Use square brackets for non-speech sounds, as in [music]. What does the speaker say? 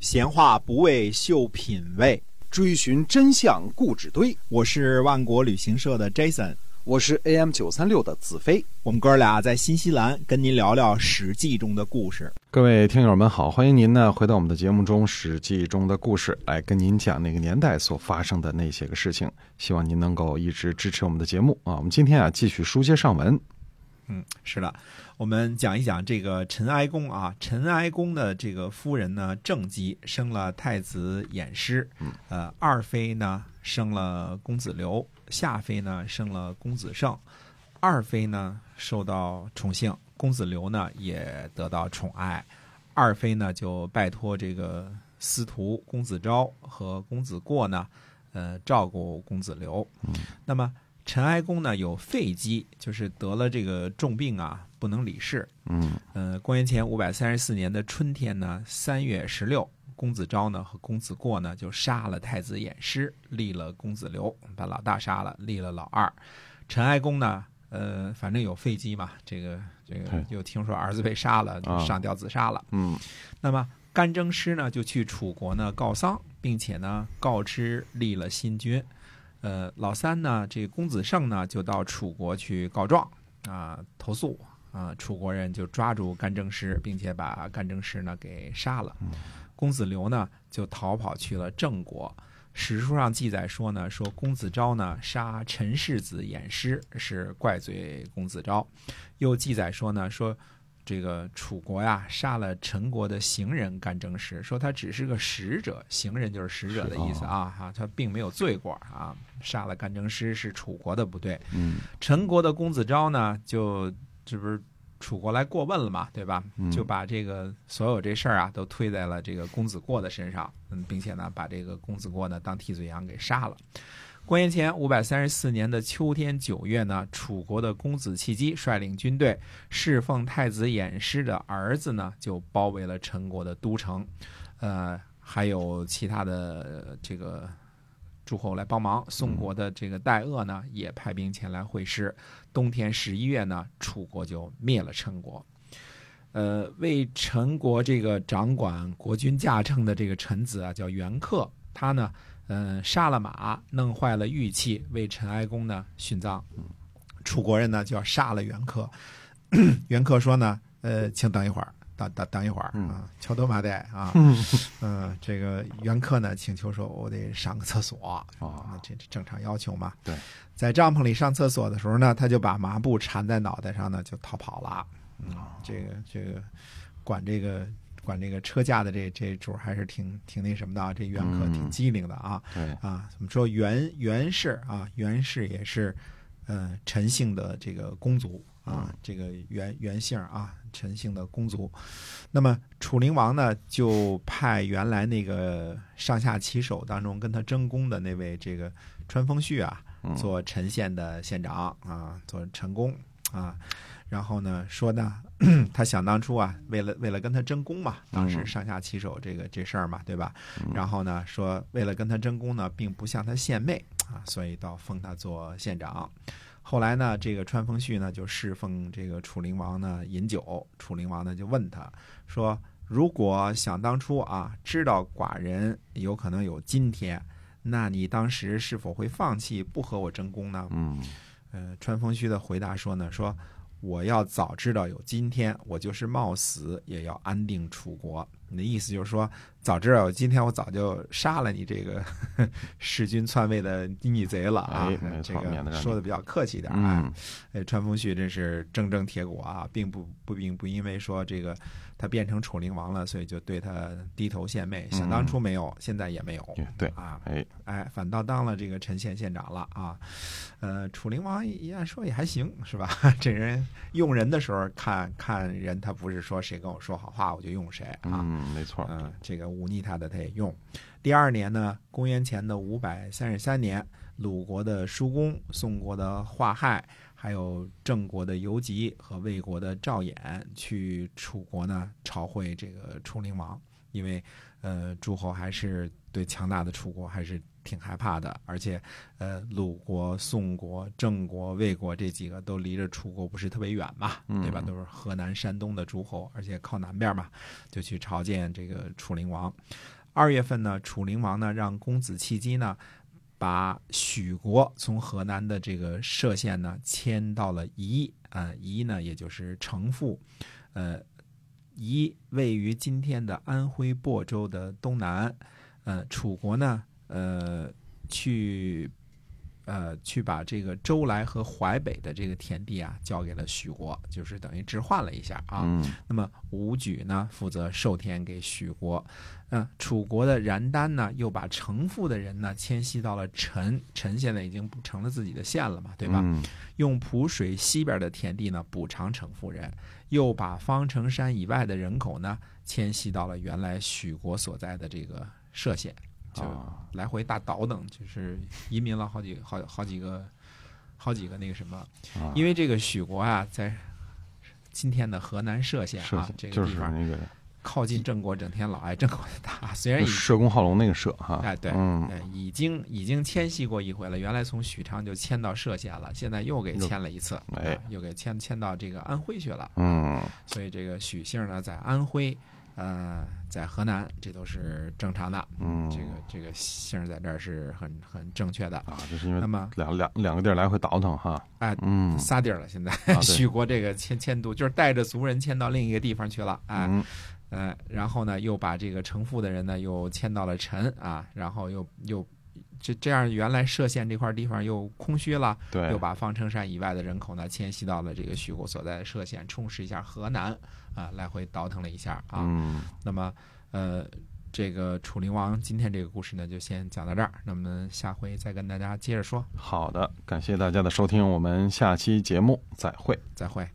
闲话不为秀品味，追寻真相固纸堆。我是万国旅行社的 Jason，我是 AM 九三六的子飞。我们哥俩在新西兰跟您聊聊《史记》中的故事。各位听友们好，欢迎您呢回到我们的节目中，《史记》中的故事，来跟您讲那个年代所发生的那些个事情。希望您能够一直支持我们的节目啊！我们今天啊继续书接上文。嗯，是的，我们讲一讲这个陈哀公啊。陈哀公的这个夫人呢，郑姬生了太子偃师，呃，二妃呢生了公子刘，夏妃呢生了公子胜。二妃呢受到宠幸，公子刘呢也得到宠爱。二妃呢就拜托这个司徒公子昭和公子过呢，呃，照顾公子刘。那么。陈哀公呢有肺疾，就是得了这个重病啊，不能理事。嗯，呃，公元前五百三十四年的春天呢，三月十六，公子昭呢和公子过呢就杀了太子偃师，立了公子刘，把老大杀了，立了老二。陈哀公呢，呃，反正有肺疾嘛，这个这个又听说儿子被杀了，就上吊自杀了。嗯，那么干征师呢就去楚国呢告丧，并且呢告知立了新君。呃，老三呢，这公子胜呢，就到楚国去告状啊，投诉啊，楚国人就抓住干政师，并且把干政师呢给杀了。公子刘呢，就逃跑去了郑国。史书上记载说呢，说公子昭呢杀陈世子偃师，是怪罪公子昭。又记载说呢，说。这个楚国呀，杀了陈国的行人干政师，说他只是个使者，行人就是使者的意思啊，哈，他并没有罪过啊。杀了干政师是楚国的不对。嗯，陈国的公子昭呢，就这不是楚国来过问了嘛，对吧？就把这个所有这事儿啊，都推在了这个公子过的身上，嗯，并且呢，把这个公子过呢当替罪羊给杀了。公元前五百三十四年的秋天九月呢，楚国的公子弃姬率领军队，侍奉太子偃师的儿子呢，就包围了陈国的都城，呃，还有其他的这个诸侯来帮忙。宋国的这个戴鄂呢，也派兵前来会师。冬天十一月呢，楚国就灭了陈国。呃，为陈国这个掌管国君驾乘的这个臣子啊，叫元克，他呢。嗯，杀了马，弄坏了玉器，为陈哀公呢殉葬。楚国人呢就要杀了袁克。[clears throat] 袁克说呢，呃，请等一会儿，等等等一会儿啊，敲多马代啊。[laughs] 嗯，这个袁克呢请求说，我得上个厕所啊，这正常要求嘛。对，在帐篷里上厕所的时候呢，他就把麻布缠在脑袋上呢，就逃跑了。嗯，这个这个管这个。管这个车驾的这这主还是挺挺那什么的啊，这袁可挺机灵的啊。对啊，怎么说袁袁氏啊？袁氏也是，呃，陈姓的这个公族啊，这个袁袁姓啊，陈姓的公族。那么楚灵王呢，就派原来那个上下其手当中跟他争功的那位这个川风旭啊，做陈县的县长啊，做陈公啊。然后呢，说呢，[clears throat] 他想当初啊，为了为了跟他争功嘛，当时上下其手这个这事儿嘛，对吧？然后呢，说为了跟他争功呢，并不向他献媚啊，所以到封他做县长。后来呢，这个川风旭呢就侍奉这个楚灵王呢饮酒，楚灵王呢就问他说：“如果想当初啊，知道寡人有可能有今天，那你当时是否会放弃不和我争功呢？”嗯，呃，川风旭的回答说呢，说。我要早知道有今天，我就是冒死也要安定楚国。你的意思就是说，早知道有今天，我早就杀了你这个 [laughs] 弑君篡位的逆贼了啊！这个说的比较客气点啊。哎，川风旭真是铮铮铁骨啊，并不不并不因为说这个。他变成楚灵王了，所以就对他低头献媚。想当初没有，现在也没有。对啊，哎哎，反倒当了这个陈县县长了啊。呃，楚灵王一按说也还行，是吧？[laughs] 这人用人的时候看看人，他不是说谁跟我说好话我就用谁啊。嗯，没错。嗯，这个忤逆他的他也用。第二年呢，公元前的五百三十三年，鲁国的叔公，宋国的华亥。还有郑国的游吉和魏国的赵衍去楚国呢朝会这个楚灵王，因为呃诸侯还是对强大的楚国还是挺害怕的，而且，呃，鲁国、宋国、郑国、魏国这几个都离着楚国不是特别远嘛，对吧？都是河南、山东的诸侯，而且靠南边嘛，就去朝见这个楚灵王。二月份呢，楚灵王呢让公子契机呢把许国从河南的这个歙县呢迁到了夷，啊，夷呢也就是城父，呃，夷位于今天的安徽亳州的东南，呃，楚国呢。呃，去，呃，去把这个周来和淮北的这个田地啊，交给了许国，就是等于置换了一下啊。那么武举呢，负责授田给许国。嗯，楚国的然丹呢，又把城父的人呢迁徙到了陈，陈现在已经成了自己的县了嘛，对吧？用蒲水西边的田地呢补偿城父人，又把方城山以外的人口呢迁徙到了原来许国所在的这个歙县。就来回大倒腾，就是移民了好几好好几个好几个那个什么，因为这个许国啊，在今天的河南涉县啊这个地方，靠近郑国，整天老挨郑国的打。虽然社公好龙那个社哈，哎对，嗯，已经已经迁徙过一回了。原来从许昌就迁到涉县了，现在又给迁了一次，哎，又给迁迁到这个安徽去了。嗯，所以这个许姓呢，在安徽。呃，在河南，这都是正常的。嗯，这个这个姓在这儿是很很正确的啊。就是因为那么两两两个地儿来回倒腾哈。哎，嗯，仨地儿了。现在许国 [laughs] 这个迁迁都就是带着族人迁到另一个地方去了。哎，呃，然后呢，又把这个城父的人呢又迁到了陈啊，然后又又这这样，原来歙县这块地方又空虚了。对，又把方城山以外的人口呢迁徙到了这个徐国所在的歙县，充实一下河南。啊，来回倒腾了一下啊，嗯，那么，呃，这个楚灵王今天这个故事呢，就先讲到这儿，那么下回再跟大家接着说。好的，感谢大家的收听，我们下期节目再会，再会。